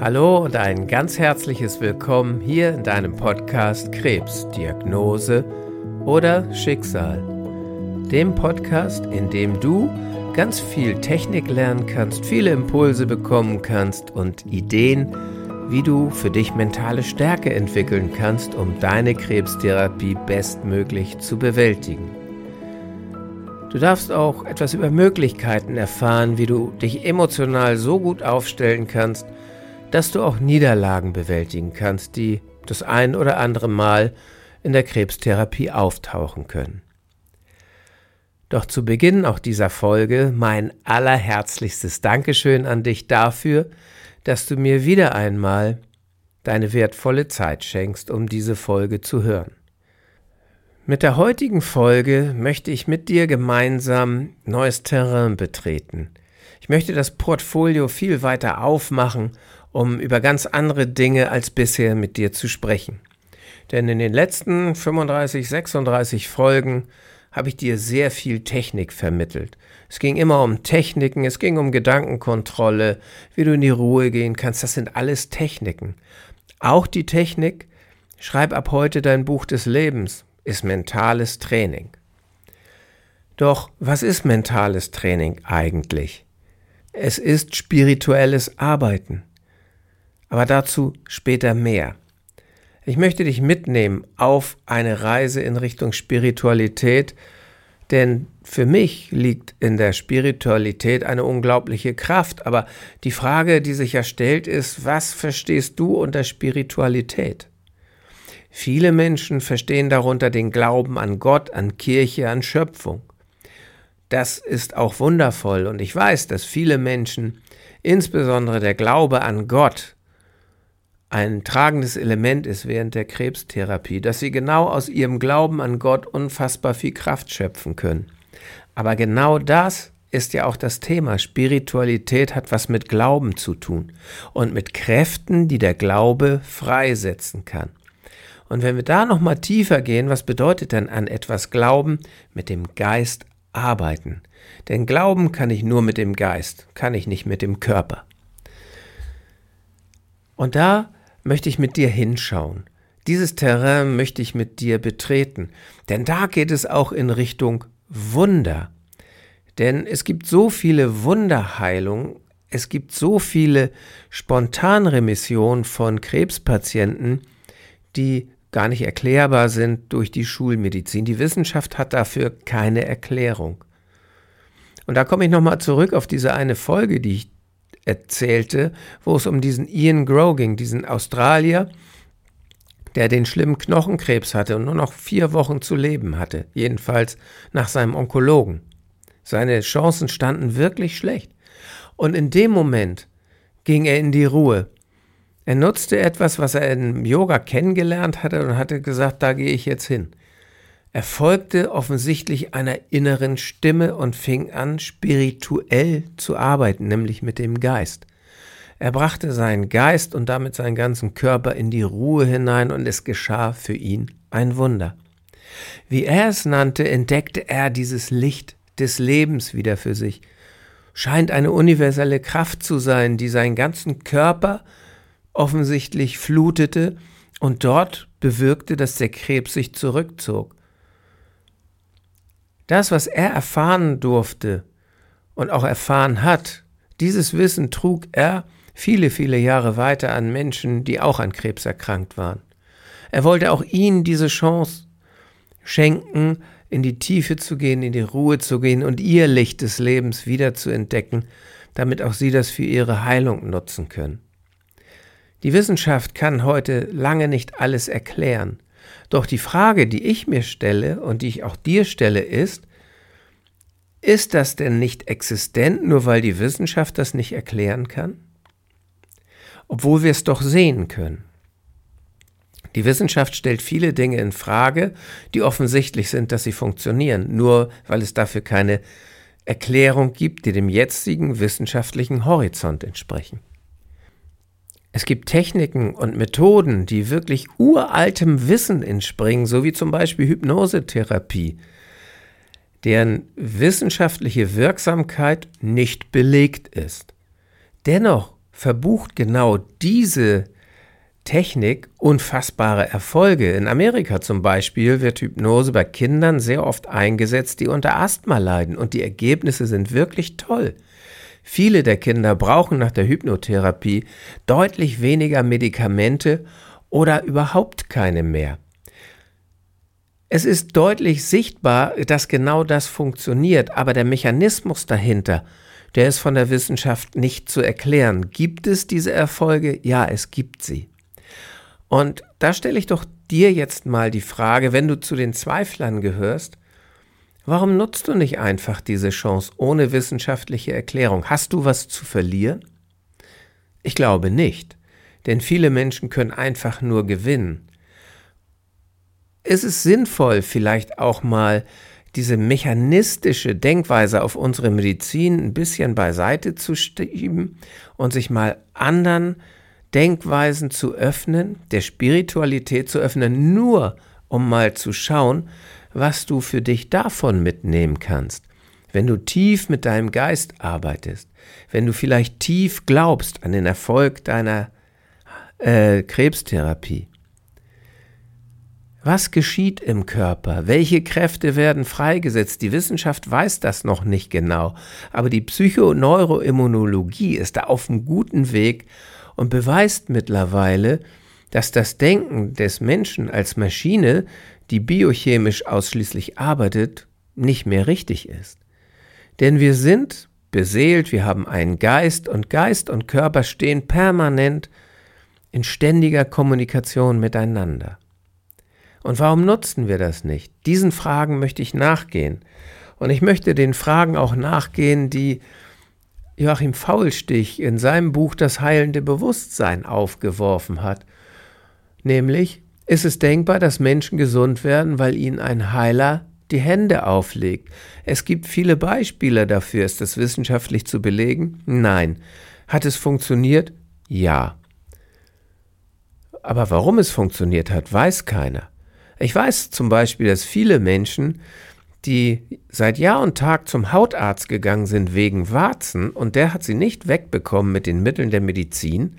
Hallo und ein ganz herzliches Willkommen hier in deinem Podcast Krebs, Diagnose oder Schicksal. Dem Podcast, in dem du ganz viel Technik lernen kannst, viele Impulse bekommen kannst und Ideen, wie du für dich mentale Stärke entwickeln kannst, um deine Krebstherapie bestmöglich zu bewältigen. Du darfst auch etwas über Möglichkeiten erfahren, wie du dich emotional so gut aufstellen kannst, dass du auch Niederlagen bewältigen kannst, die das ein oder andere Mal in der Krebstherapie auftauchen können. Doch zu Beginn auch dieser Folge mein allerherzlichstes Dankeschön an dich dafür, dass du mir wieder einmal deine wertvolle Zeit schenkst, um diese Folge zu hören. Mit der heutigen Folge möchte ich mit dir gemeinsam neues Terrain betreten. Ich möchte das Portfolio viel weiter aufmachen, um über ganz andere Dinge als bisher mit dir zu sprechen. Denn in den letzten 35, 36 Folgen habe ich dir sehr viel Technik vermittelt. Es ging immer um Techniken, es ging um Gedankenkontrolle, wie du in die Ruhe gehen kannst. Das sind alles Techniken. Auch die Technik, schreib ab heute dein Buch des Lebens ist mentales Training. Doch was ist mentales Training eigentlich? Es ist spirituelles Arbeiten. Aber dazu später mehr. Ich möchte dich mitnehmen auf eine Reise in Richtung Spiritualität, denn für mich liegt in der Spiritualität eine unglaubliche Kraft. Aber die Frage, die sich ja stellt, ist, was verstehst du unter Spiritualität? Viele Menschen verstehen darunter den Glauben an Gott, an Kirche, an Schöpfung. Das ist auch wundervoll und ich weiß, dass viele Menschen, insbesondere der Glaube an Gott, ein tragendes Element ist während der Krebstherapie, dass sie genau aus ihrem Glauben an Gott unfassbar viel Kraft schöpfen können. Aber genau das ist ja auch das Thema. Spiritualität hat was mit Glauben zu tun und mit Kräften, die der Glaube freisetzen kann. Und wenn wir da noch mal tiefer gehen, was bedeutet denn an etwas glauben? Mit dem Geist arbeiten. Denn glauben kann ich nur mit dem Geist, kann ich nicht mit dem Körper. Und da möchte ich mit dir hinschauen. Dieses Terrain möchte ich mit dir betreten, denn da geht es auch in Richtung Wunder. Denn es gibt so viele Wunderheilungen, es gibt so viele Spontanremissionen von Krebspatienten, die gar nicht erklärbar sind durch die Schulmedizin. Die Wissenschaft hat dafür keine Erklärung. Und da komme ich nochmal zurück auf diese eine Folge, die ich erzählte, wo es um diesen Ian Grow ging, diesen Australier, der den schlimmen Knochenkrebs hatte und nur noch vier Wochen zu leben hatte, jedenfalls nach seinem Onkologen. Seine Chancen standen wirklich schlecht. Und in dem Moment ging er in die Ruhe er nutzte etwas, was er im Yoga kennengelernt hatte und hatte gesagt, da gehe ich jetzt hin. Er folgte offensichtlich einer inneren Stimme und fing an, spirituell zu arbeiten, nämlich mit dem Geist. Er brachte seinen Geist und damit seinen ganzen Körper in die Ruhe hinein und es geschah für ihn ein Wunder. Wie er es nannte, entdeckte er dieses Licht des Lebens wieder für sich. Scheint eine universelle Kraft zu sein, die seinen ganzen Körper offensichtlich flutete und dort bewirkte, dass der Krebs sich zurückzog. Das, was er erfahren durfte und auch erfahren hat, dieses Wissen trug er viele, viele Jahre weiter an Menschen, die auch an Krebs erkrankt waren. Er wollte auch ihnen diese Chance schenken, in die Tiefe zu gehen, in die Ruhe zu gehen und ihr Licht des Lebens wieder zu entdecken, damit auch sie das für ihre Heilung nutzen können. Die Wissenschaft kann heute lange nicht alles erklären. Doch die Frage, die ich mir stelle und die ich auch dir stelle, ist, ist das denn nicht existent, nur weil die Wissenschaft das nicht erklären kann? Obwohl wir es doch sehen können. Die Wissenschaft stellt viele Dinge in Frage, die offensichtlich sind, dass sie funktionieren, nur weil es dafür keine Erklärung gibt, die dem jetzigen wissenschaftlichen Horizont entsprechen. Es gibt Techniken und Methoden, die wirklich uraltem Wissen entspringen, so wie zum Beispiel Hypnosetherapie, deren wissenschaftliche Wirksamkeit nicht belegt ist. Dennoch verbucht genau diese Technik unfassbare Erfolge. In Amerika zum Beispiel wird Hypnose bei Kindern sehr oft eingesetzt, die unter Asthma leiden und die Ergebnisse sind wirklich toll. Viele der Kinder brauchen nach der Hypnotherapie deutlich weniger Medikamente oder überhaupt keine mehr. Es ist deutlich sichtbar, dass genau das funktioniert, aber der Mechanismus dahinter, der ist von der Wissenschaft nicht zu erklären. Gibt es diese Erfolge? Ja, es gibt sie. Und da stelle ich doch dir jetzt mal die Frage, wenn du zu den Zweiflern gehörst, warum nutzt du nicht einfach diese Chance ohne wissenschaftliche Erklärung? Hast du was zu verlieren? Ich glaube nicht, denn viele Menschen können einfach nur gewinnen ist es sinnvoll, vielleicht auch mal diese mechanistische Denkweise auf unsere Medizin ein bisschen beiseite zu schieben und sich mal anderen Denkweisen zu öffnen, der Spiritualität zu öffnen, nur um mal zu schauen, was du für dich davon mitnehmen kannst. Wenn du tief mit deinem Geist arbeitest, wenn du vielleicht tief glaubst an den Erfolg deiner äh, Krebstherapie, was geschieht im Körper? Welche Kräfte werden freigesetzt? Die Wissenschaft weiß das noch nicht genau, aber die Psychoneuroimmunologie ist da auf einem guten Weg und beweist mittlerweile, dass das Denken des Menschen als Maschine, die biochemisch ausschließlich arbeitet, nicht mehr richtig ist. Denn wir sind beseelt, wir haben einen Geist und Geist und Körper stehen permanent in ständiger Kommunikation miteinander. Und warum nutzen wir das nicht? Diesen Fragen möchte ich nachgehen. Und ich möchte den Fragen auch nachgehen, die Joachim Faulstich in seinem Buch Das heilende Bewusstsein aufgeworfen hat. Nämlich, ist es denkbar, dass Menschen gesund werden, weil ihnen ein Heiler die Hände auflegt? Es gibt viele Beispiele dafür. Ist das wissenschaftlich zu belegen? Nein. Hat es funktioniert? Ja. Aber warum es funktioniert hat, weiß keiner. Ich weiß zum Beispiel, dass viele Menschen, die seit Jahr und Tag zum Hautarzt gegangen sind wegen Warzen und der hat sie nicht wegbekommen mit den Mitteln der Medizin,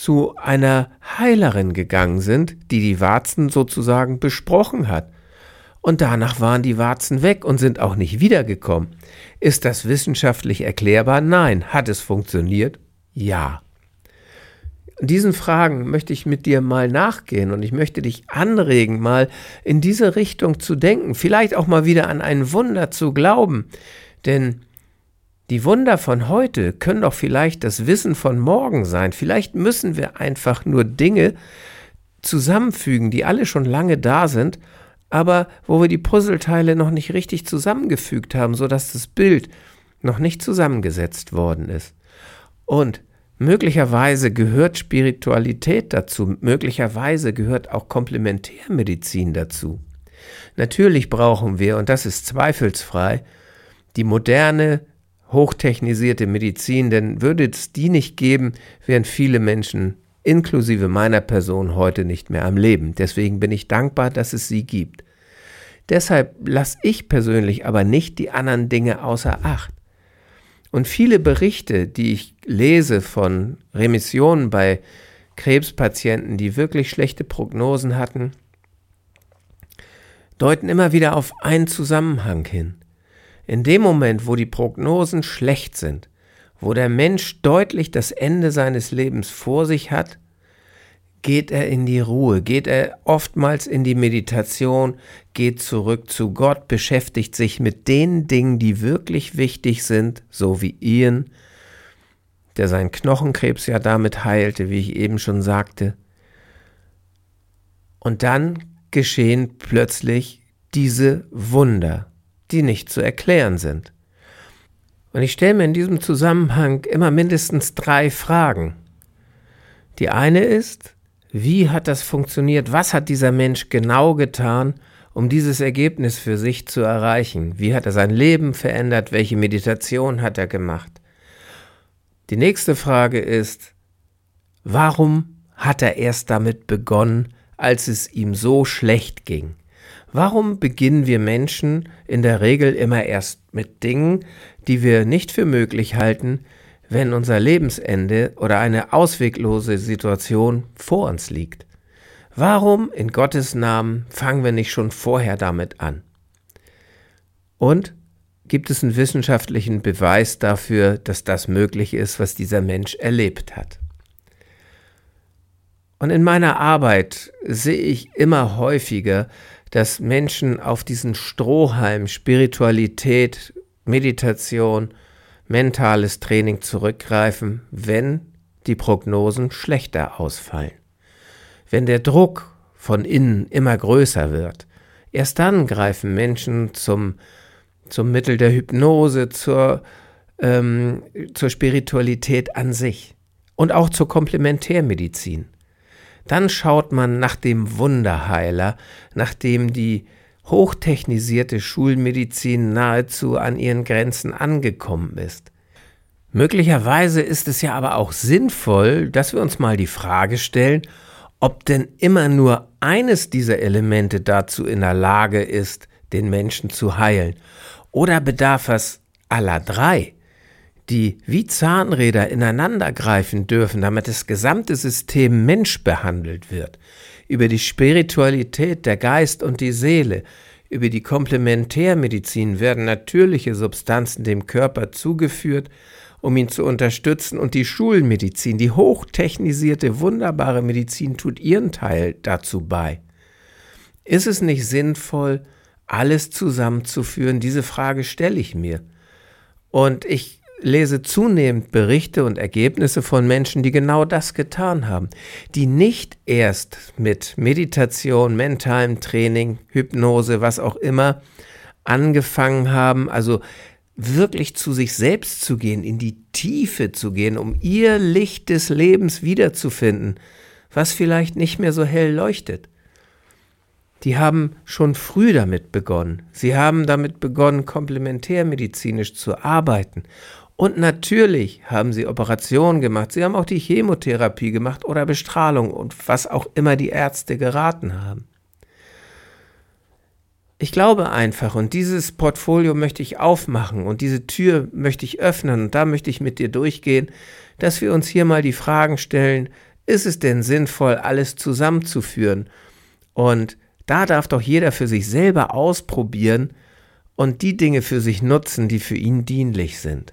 zu einer Heilerin gegangen sind, die die Warzen sozusagen besprochen hat. Und danach waren die Warzen weg und sind auch nicht wiedergekommen. Ist das wissenschaftlich erklärbar? Nein. Hat es funktioniert? Ja. Diesen Fragen möchte ich mit dir mal nachgehen und ich möchte dich anregen, mal in diese Richtung zu denken, vielleicht auch mal wieder an ein Wunder zu glauben. Denn die Wunder von heute können doch vielleicht das Wissen von morgen sein. Vielleicht müssen wir einfach nur Dinge zusammenfügen, die alle schon lange da sind, aber wo wir die Puzzleteile noch nicht richtig zusammengefügt haben, sodass das Bild noch nicht zusammengesetzt worden ist. Und Möglicherweise gehört Spiritualität dazu, möglicherweise gehört auch Komplementärmedizin dazu. Natürlich brauchen wir, und das ist zweifelsfrei, die moderne, hochtechnisierte Medizin, denn würde es die nicht geben, wären viele Menschen, inklusive meiner Person, heute nicht mehr am Leben. Deswegen bin ich dankbar, dass es sie gibt. Deshalb lasse ich persönlich aber nicht die anderen Dinge außer Acht. Und viele Berichte, die ich lese von Remissionen bei Krebspatienten, die wirklich schlechte Prognosen hatten, deuten immer wieder auf einen Zusammenhang hin. In dem Moment, wo die Prognosen schlecht sind, wo der Mensch deutlich das Ende seines Lebens vor sich hat, geht er in die Ruhe, geht er oftmals in die Meditation, geht zurück zu Gott, beschäftigt sich mit den Dingen, die wirklich wichtig sind, so wie Ian, der seinen Knochenkrebs ja damit heilte, wie ich eben schon sagte. Und dann geschehen plötzlich diese Wunder, die nicht zu erklären sind. Und ich stelle mir in diesem Zusammenhang immer mindestens drei Fragen. Die eine ist, wie hat das funktioniert? Was hat dieser Mensch genau getan, um dieses Ergebnis für sich zu erreichen? Wie hat er sein Leben verändert? Welche Meditation hat er gemacht? Die nächste Frage ist, warum hat er erst damit begonnen, als es ihm so schlecht ging? Warum beginnen wir Menschen in der Regel immer erst mit Dingen, die wir nicht für möglich halten, wenn unser Lebensende oder eine ausweglose Situation vor uns liegt? Warum in Gottes Namen fangen wir nicht schon vorher damit an? Und gibt es einen wissenschaftlichen Beweis dafür, dass das möglich ist, was dieser Mensch erlebt hat? Und in meiner Arbeit sehe ich immer häufiger, dass Menschen auf diesen Strohhalm Spiritualität, Meditation, mentales Training zurückgreifen, wenn die Prognosen schlechter ausfallen. Wenn der Druck von innen immer größer wird, erst dann greifen Menschen zum, zum Mittel der Hypnose, zur, ähm, zur Spiritualität an sich und auch zur Komplementärmedizin. Dann schaut man nach dem Wunderheiler, nachdem die hochtechnisierte Schulmedizin nahezu an ihren Grenzen angekommen ist. Möglicherweise ist es ja aber auch sinnvoll, dass wir uns mal die Frage stellen, ob denn immer nur eines dieser Elemente dazu in der Lage ist, den Menschen zu heilen, oder bedarf es aller drei, die wie Zahnräder ineinander greifen dürfen, damit das gesamte System Mensch behandelt wird über die Spiritualität, der Geist und die Seele, über die Komplementärmedizin werden natürliche Substanzen dem Körper zugeführt, um ihn zu unterstützen, und die Schulmedizin, die hochtechnisierte, wunderbare Medizin, tut ihren Teil dazu bei. Ist es nicht sinnvoll, alles zusammenzuführen? Diese Frage stelle ich mir. Und ich lese zunehmend Berichte und Ergebnisse von Menschen, die genau das getan haben, die nicht erst mit Meditation, mentalem Training, Hypnose, was auch immer, angefangen haben, also wirklich zu sich selbst zu gehen, in die Tiefe zu gehen, um ihr Licht des Lebens wiederzufinden, was vielleicht nicht mehr so hell leuchtet. Die haben schon früh damit begonnen. Sie haben damit begonnen, komplementärmedizinisch zu arbeiten und natürlich haben sie Operationen gemacht, sie haben auch die Chemotherapie gemacht oder Bestrahlung und was auch immer die Ärzte geraten haben. Ich glaube einfach, und dieses Portfolio möchte ich aufmachen und diese Tür möchte ich öffnen und da möchte ich mit dir durchgehen, dass wir uns hier mal die Fragen stellen, ist es denn sinnvoll, alles zusammenzuführen? Und da darf doch jeder für sich selber ausprobieren und die Dinge für sich nutzen, die für ihn dienlich sind.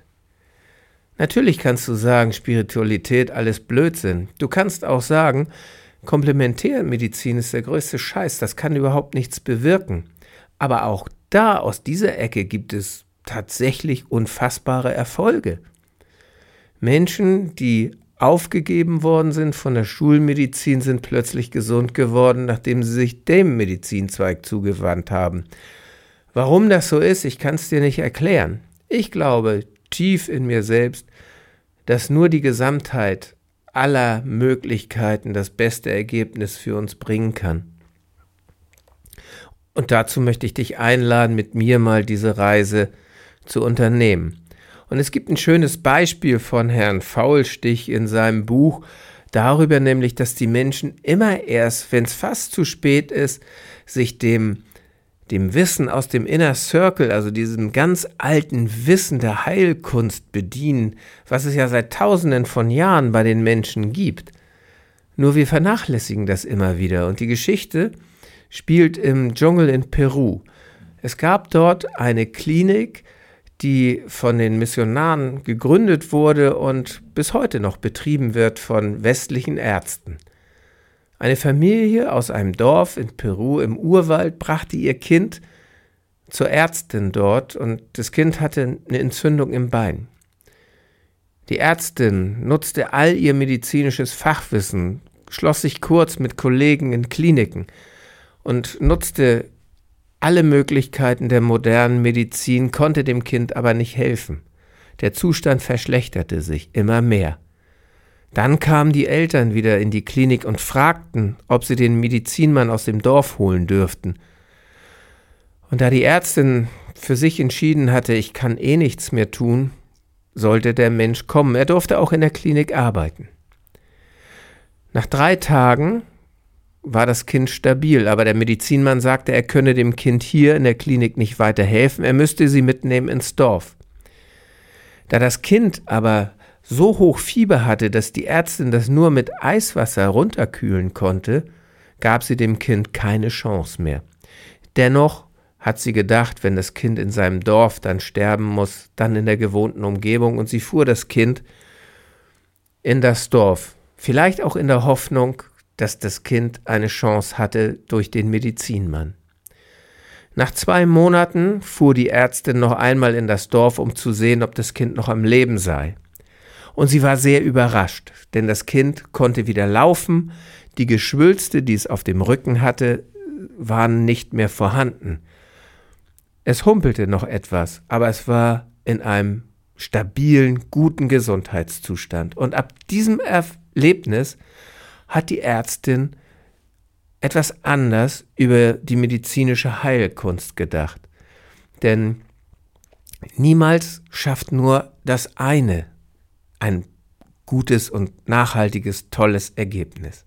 Natürlich kannst du sagen, Spiritualität, alles Blödsinn. Du kannst auch sagen, Komplementärmedizin ist der größte Scheiß, das kann überhaupt nichts bewirken. Aber auch da, aus dieser Ecke, gibt es tatsächlich unfassbare Erfolge. Menschen, die aufgegeben worden sind von der Schulmedizin, sind plötzlich gesund geworden, nachdem sie sich dem Medizinzweig zugewandt haben. Warum das so ist, ich kann es dir nicht erklären. Ich glaube, tief in mir selbst, dass nur die Gesamtheit aller Möglichkeiten das beste Ergebnis für uns bringen kann. Und dazu möchte ich dich einladen, mit mir mal diese Reise zu unternehmen. Und es gibt ein schönes Beispiel von Herrn Faulstich in seinem Buch darüber nämlich, dass die Menschen immer erst, wenn es fast zu spät ist, sich dem dem Wissen aus dem Inner Circle, also diesem ganz alten Wissen der Heilkunst bedienen, was es ja seit tausenden von Jahren bei den Menschen gibt. Nur wir vernachlässigen das immer wieder und die Geschichte spielt im Dschungel in Peru. Es gab dort eine Klinik, die von den Missionaren gegründet wurde und bis heute noch betrieben wird von westlichen Ärzten. Eine Familie aus einem Dorf in Peru im Urwald brachte ihr Kind zur Ärztin dort und das Kind hatte eine Entzündung im Bein. Die Ärztin nutzte all ihr medizinisches Fachwissen, schloss sich kurz mit Kollegen in Kliniken und nutzte alle Möglichkeiten der modernen Medizin, konnte dem Kind aber nicht helfen. Der Zustand verschlechterte sich immer mehr. Dann kamen die Eltern wieder in die Klinik und fragten, ob sie den Medizinmann aus dem Dorf holen dürften. Und da die Ärztin für sich entschieden hatte, ich kann eh nichts mehr tun, sollte der Mensch kommen. Er durfte auch in der Klinik arbeiten. Nach drei Tagen war das Kind stabil, aber der Medizinmann sagte, er könne dem Kind hier in der Klinik nicht weiter helfen, er müsste sie mitnehmen ins Dorf. Da das Kind aber so hoch Fieber hatte, dass die Ärztin das nur mit Eiswasser runterkühlen konnte, gab sie dem Kind keine Chance mehr. Dennoch hat sie gedacht, wenn das Kind in seinem Dorf dann sterben muss, dann in der gewohnten Umgebung, und sie fuhr das Kind in das Dorf, vielleicht auch in der Hoffnung, dass das Kind eine Chance hatte durch den Medizinmann. Nach zwei Monaten fuhr die Ärztin noch einmal in das Dorf, um zu sehen, ob das Kind noch am Leben sei. Und sie war sehr überrascht, denn das Kind konnte wieder laufen, die Geschwülste, die es auf dem Rücken hatte, waren nicht mehr vorhanden. Es humpelte noch etwas, aber es war in einem stabilen, guten Gesundheitszustand. Und ab diesem Erlebnis hat die Ärztin etwas anders über die medizinische Heilkunst gedacht. Denn niemals schafft nur das eine ein gutes und nachhaltiges, tolles Ergebnis.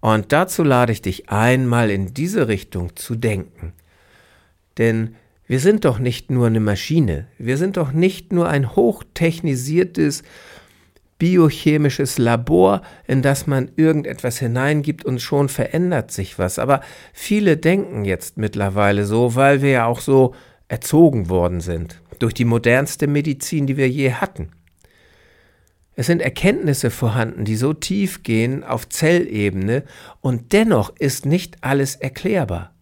Und dazu lade ich dich ein, mal in diese Richtung zu denken. Denn wir sind doch nicht nur eine Maschine, wir sind doch nicht nur ein hochtechnisiertes biochemisches Labor, in das man irgendetwas hineingibt und schon verändert sich was. Aber viele denken jetzt mittlerweile so, weil wir ja auch so erzogen worden sind durch die modernste Medizin, die wir je hatten. Es sind Erkenntnisse vorhanden, die so tief gehen auf Zellebene und dennoch ist nicht alles erklärbar.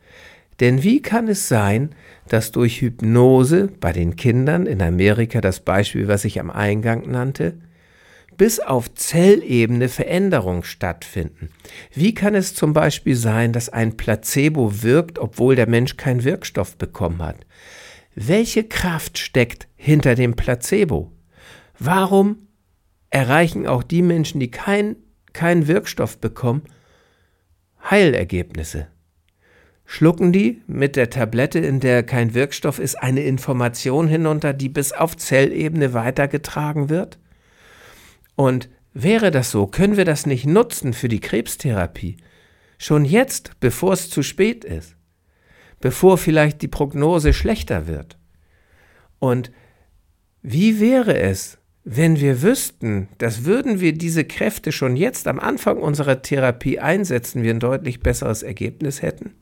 Denn wie kann es sein, dass durch Hypnose bei den Kindern in Amerika das Beispiel, was ich am Eingang nannte, bis auf Zellebene Veränderungen stattfinden. Wie kann es zum Beispiel sein, dass ein Placebo wirkt, obwohl der Mensch keinen Wirkstoff bekommen hat? Welche Kraft steckt hinter dem Placebo? Warum erreichen auch die Menschen, die keinen kein Wirkstoff bekommen, Heilergebnisse. Schlucken die mit der Tablette, in der kein Wirkstoff ist, eine Information hinunter, die bis auf Zellebene weitergetragen wird? Und wäre das so, können wir das nicht nutzen für die Krebstherapie? Schon jetzt, bevor es zu spät ist, bevor vielleicht die Prognose schlechter wird. Und wie wäre es, wenn wir wüssten, dass würden wir diese Kräfte schon jetzt am Anfang unserer Therapie einsetzen, wir ein deutlich besseres Ergebnis hätten?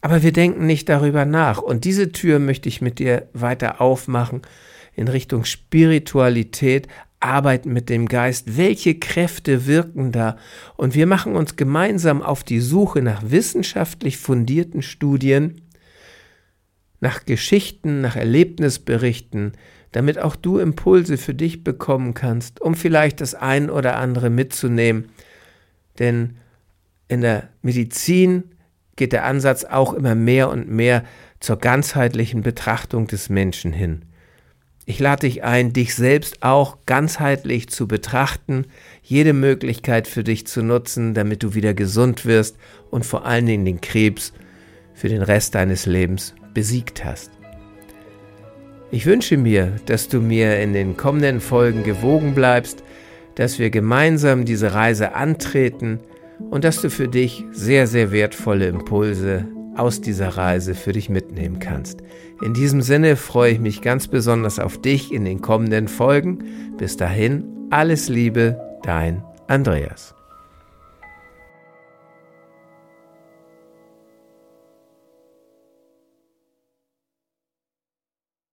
Aber wir denken nicht darüber nach. Und diese Tür möchte ich mit dir weiter aufmachen in Richtung Spiritualität, Arbeiten mit dem Geist. Welche Kräfte wirken da? Und wir machen uns gemeinsam auf die Suche nach wissenschaftlich fundierten Studien, nach Geschichten, nach Erlebnisberichten, damit auch du Impulse für dich bekommen kannst, um vielleicht das ein oder andere mitzunehmen. Denn in der Medizin geht der Ansatz auch immer mehr und mehr zur ganzheitlichen Betrachtung des Menschen hin. Ich lade dich ein, dich selbst auch ganzheitlich zu betrachten, jede Möglichkeit für dich zu nutzen, damit du wieder gesund wirst und vor allen Dingen den Krebs für den Rest deines Lebens besiegt hast. Ich wünsche mir, dass du mir in den kommenden Folgen gewogen bleibst, dass wir gemeinsam diese Reise antreten und dass du für dich sehr, sehr wertvolle Impulse aus dieser Reise für dich mitnehmen kannst. In diesem Sinne freue ich mich ganz besonders auf dich in den kommenden Folgen. Bis dahin, alles Liebe, dein Andreas.